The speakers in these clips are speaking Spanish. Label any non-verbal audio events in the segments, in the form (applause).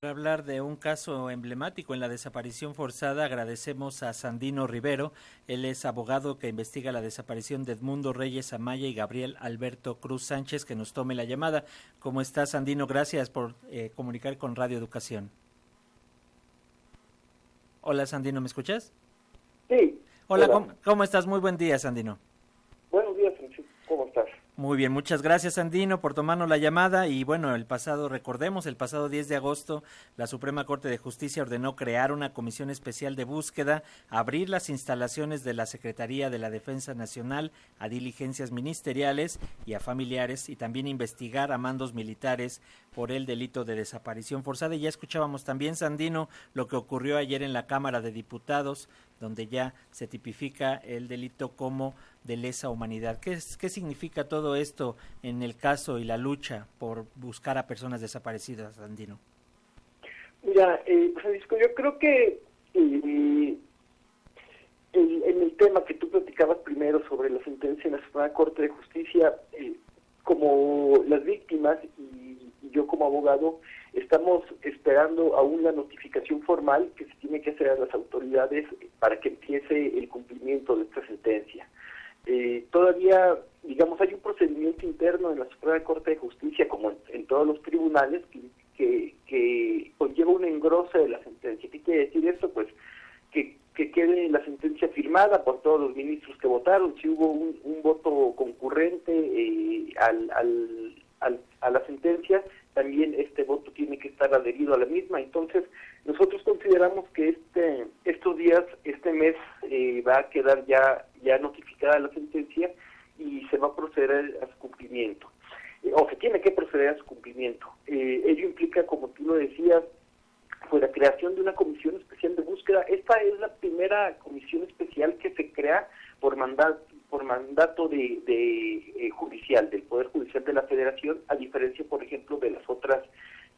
Para hablar de un caso emblemático en la desaparición forzada, agradecemos a Sandino Rivero. Él es abogado que investiga la desaparición de Edmundo Reyes Amaya y Gabriel Alberto Cruz Sánchez, que nos tome la llamada. ¿Cómo está, Sandino? Gracias por eh, comunicar con Radio Educación. Hola, Sandino, ¿me escuchas? Sí. Hola, ¿cómo, ¿cómo, estás? Muy buen día, Sandino. Buenos días, Francisco. ¿Cómo estás? Muy bien, muchas gracias Andino por tomarnos la llamada. Y bueno, el pasado, recordemos, el pasado 10 de agosto la Suprema Corte de Justicia ordenó crear una comisión especial de búsqueda, abrir las instalaciones de la Secretaría de la Defensa Nacional a diligencias ministeriales y a familiares y también investigar a mandos militares por el delito de desaparición forzada. Y ya escuchábamos también, Sandino, lo que ocurrió ayer en la Cámara de Diputados, donde ya se tipifica el delito como de lesa humanidad. ¿Qué, es, ¿Qué significa todo esto en el caso y la lucha por buscar a personas desaparecidas, Andino? Mira, eh, Francisco, yo creo que eh, en el tema que tú platicabas primero sobre la sentencia en la Suprema Corte de Justicia, eh, como las víctimas y, yo como abogado, estamos esperando aún la notificación formal que se tiene que hacer a las autoridades para que empiece el cumplimiento de esta sentencia. Eh, todavía, digamos, hay un procedimiento interno en la Suprema Corte de Justicia, como en, todos los tribunales, que, que, conlleva un engrose de la sentencia. ¿Qué quiere decir esto? Pues que, que quede la sentencia firmada por todos los ministros que votaron, si hubo un, un voto concurrente eh, al, al, al, a la sentencia, también este voto tiene que estar adherido a la misma. Entonces, nosotros consideramos que este estos días, este mes, eh, va a quedar ya ya notificada la sentencia y se va a proceder a su cumplimiento. Eh, o se tiene que proceder a su cumplimiento. Eh, ello implica, como tú lo decías, fue la creación de una comisión especial de búsqueda. Esta es la primera comisión especial que se crea por mandato por mandato de, de eh, judicial del poder judicial de la Federación, a diferencia, por ejemplo, de las otras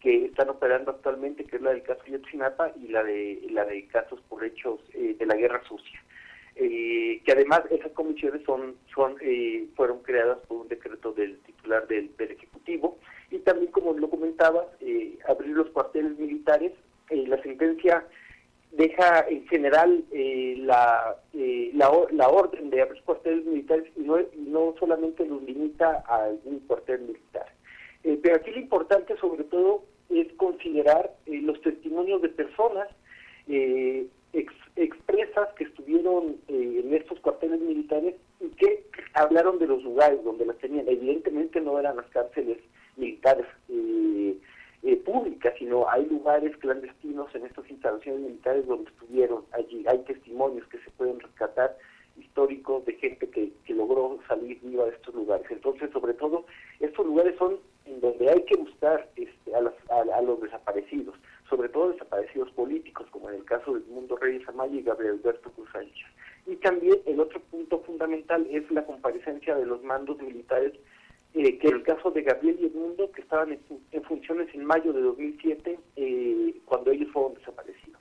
que están operando actualmente, que es la del caso Yotzinapa y la de la de casos por hechos eh, de la guerra sucia. Eh, que además esas comisiones son son eh, fueron creadas por un decreto del titular del, del ejecutivo y también como lo comentaba eh, abrir los cuarteles militares la sentencia deja en general eh, la, eh, la, la, orden de abrir cuarteles militares no, no solamente los limita a algún cuartel militar. Eh, pero aquí lo importante sobre todo es considerar los testimonios de personas ex, expresas que estuvieron en estos cuarteles militares y que hablaron de los lugares donde las tenían. Evidentemente no eran las cárceles militares eh, públicas, sino hay lugares clandestinos en estas instalaciones militares donde estuvieron allí. Hay testimonios que se pueden rescatar históricos de gente que, que logró salir viva de estos lugares. Entonces, sobre todo, estos lugares son donde hay que buscar este, a, las, a, los desaparecidos, sobre todo desaparecidos políticos, como en el caso del Mundo Reyes Amaya y Gabriel Alberto Cruz. Y también el otro punto fundamental es la comparecencia de los mandos militares eh, que el caso de Gabriel y Edmundo, que estaban en, funciones en mayo de 2007, eh, cuando ellos fueron desaparecidos.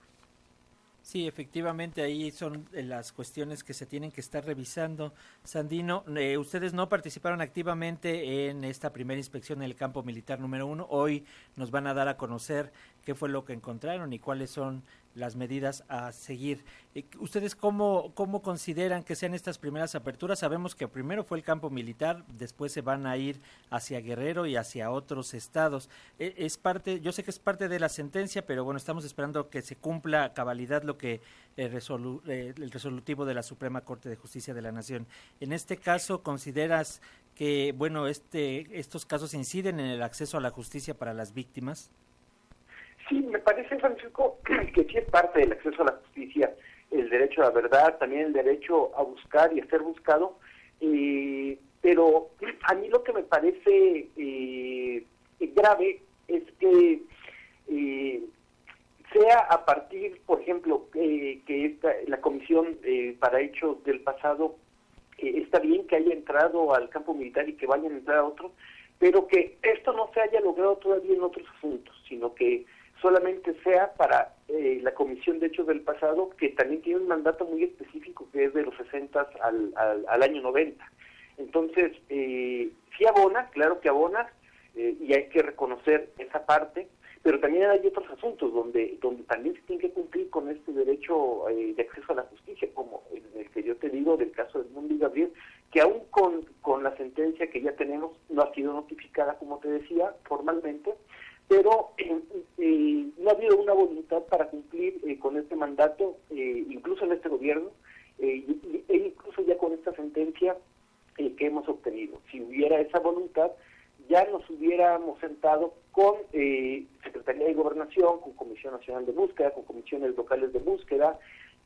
Sí, efectivamente, ahí son las cuestiones que se tienen que estar revisando. Sandino, eh, ustedes no participaron activamente en esta primera inspección en el campo militar número uno. Hoy nos van a dar a conocer qué fue lo que encontraron y cuáles son las medidas a seguir. Eh, ¿Ustedes cómo, cómo consideran que sean estas primeras aperturas? Sabemos que primero fue el campo militar, después se van a ir hacia Guerrero y hacia otros estados. Eh, es parte, yo sé que es parte de la sentencia, pero bueno, estamos esperando que se cumpla a cabalidad lo que eh, resolu eh, el resolutivo de la Suprema Corte de Justicia de la Nación. En este caso, ¿consideras que bueno, este, estos casos inciden en el acceso a la justicia para las víctimas? Sí, me parece, Francisco, (clears throat) que sí es parte del acceso a la justicia, el derecho a la verdad, también el derecho a buscar y a ser buscado, eh, pero a mí lo que me parece eh, grave es que eh, sea a partir, por ejemplo, eh, que esta, la Comisión eh, para Hechos del Pasado está bien que haya entrado al campo militar y que vayan a entrar a otro, pero que esto no se haya logrado todavía en otros asuntos, sino que solamente sea para eh, la Comisión de Hechos del Pasado, que también tiene un mandato muy específico que es de los 60 al, al, al año 90. Entonces, eh, sí abona, claro que abona, eh, y hay que reconocer esa parte, pero también hay otros asuntos donde donde también se tiene que cumplir con este derecho eh, de acceso a la justicia, como en el que yo te digo del caso del Mundo y Gabriel, que aún con, con la sentencia que ya tenemos no ha sido notificada, como te decía, formalmente, pero eh, no ha habido una voluntad para cumplir con este mandato, incluso en este gobierno, e incluso ya con esta sentencia que hemos obtenido. Si hubiera esa voluntad, ya nos hubiéramos sentado con eh, Secretaría de Gobernación, con Comisión Nacional de Búsqueda, con comisiones locales de búsqueda,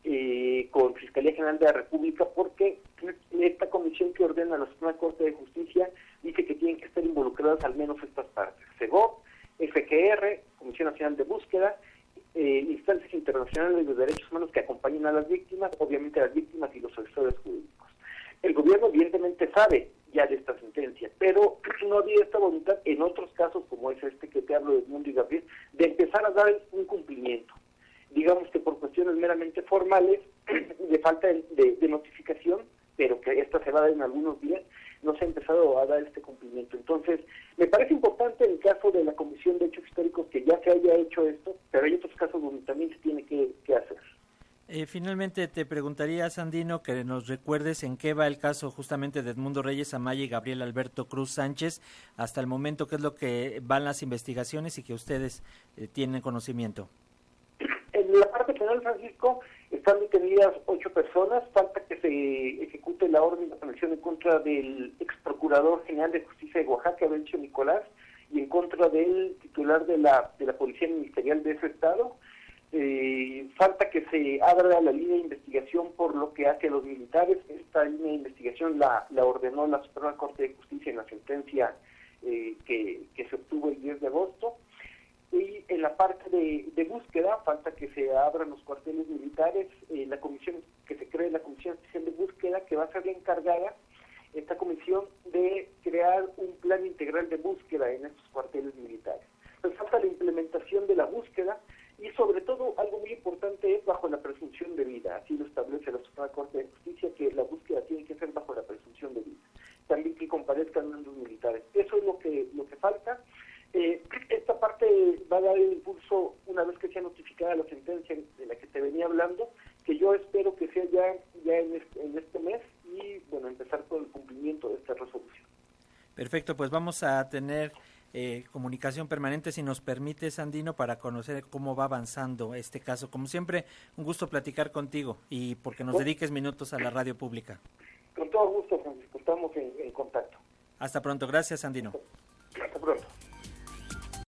eh, con Fiscalía General de la República, porque esta comisión que ordena la Suprema Corte de Justicia dice que tienen que estar involucradas al menos estas partes. CEGOP, FGR, Comisión Nacional de Búsqueda, eh, instancias internacionales de derechos humanos que acompañen a las víctimas, obviamente las víctimas y los asesores jurídicos. El gobierno evidentemente sabe ya de esta sentencia, pero (clears throat) no había esta voluntad en otros casos, como es este que te hablo de Mundo y Gabriel, de empezar a dar un cumplimiento. Digamos que por cuestiones meramente formales, (clears throat) de falta de, notificación, pero que esta se va a dar en algunos días, no se ha empezado a dar este cumplimiento. Entonces, me parece importante el caso de la Comisión de Hechos Históricos que ya se haya hecho esto, pero hay otros casos donde también se tiene que hacer. Eh, finalmente te preguntaría, Sandino, que nos recuerdes en qué va el caso justamente de Edmundo Reyes Amaya y Gabriel Alberto Cruz Sánchez hasta el momento, qué es lo que van las investigaciones y que ustedes eh, tienen conocimiento. En la parte penal, Francisco, están detenidas ocho personas. Falta que se ejecute la orden de aprehensión en contra del ex procurador general de justicia de Oaxaca, Bencho Nicolás, y en contra del titular de la, de la Policía Ministerial de ese estado. Eh, falta que se abra la línea de investigación por lo que hace a los militares. Esta línea de investigación la, ordenó la Suprema Corte de Justicia en la sentencia eh, que, se obtuvo el 10 de agosto. De, búsqueda, falta que se abran los cuarteles militares, eh, la comisión, que se cree la Comisión Especial de Búsqueda, que va a ser la encargada, esta comisión, de crear un plan integral de búsqueda en estos cuarteles militares. Falta la implementación de la búsqueda, y sobre todo algo muy importante es bajo la presunción de vida, así lo establece la Suprema Corte de Justicia, que la búsqueda tiene que ser bajo la presunción de vida, también que comparezcan mandos militares. Eso es lo que, lo que falta. Eh, esta parte va a dar el impulso una vez que sea notificada la sentencia de la que te venía hablando, que yo espero que sea ya, ya en, este, en este mes y bueno, empezar con el cumplimiento de esta resolución. Perfecto, pues vamos a tener eh, comunicación permanente, si nos permite, Sandino, para conocer cómo va avanzando este caso. Como siempre, un gusto platicar contigo y porque nos dediques minutos a la radio pública. Con todo gusto, Francisco, estamos en, en contacto. Hasta pronto, gracias, Sandino. Hasta pronto.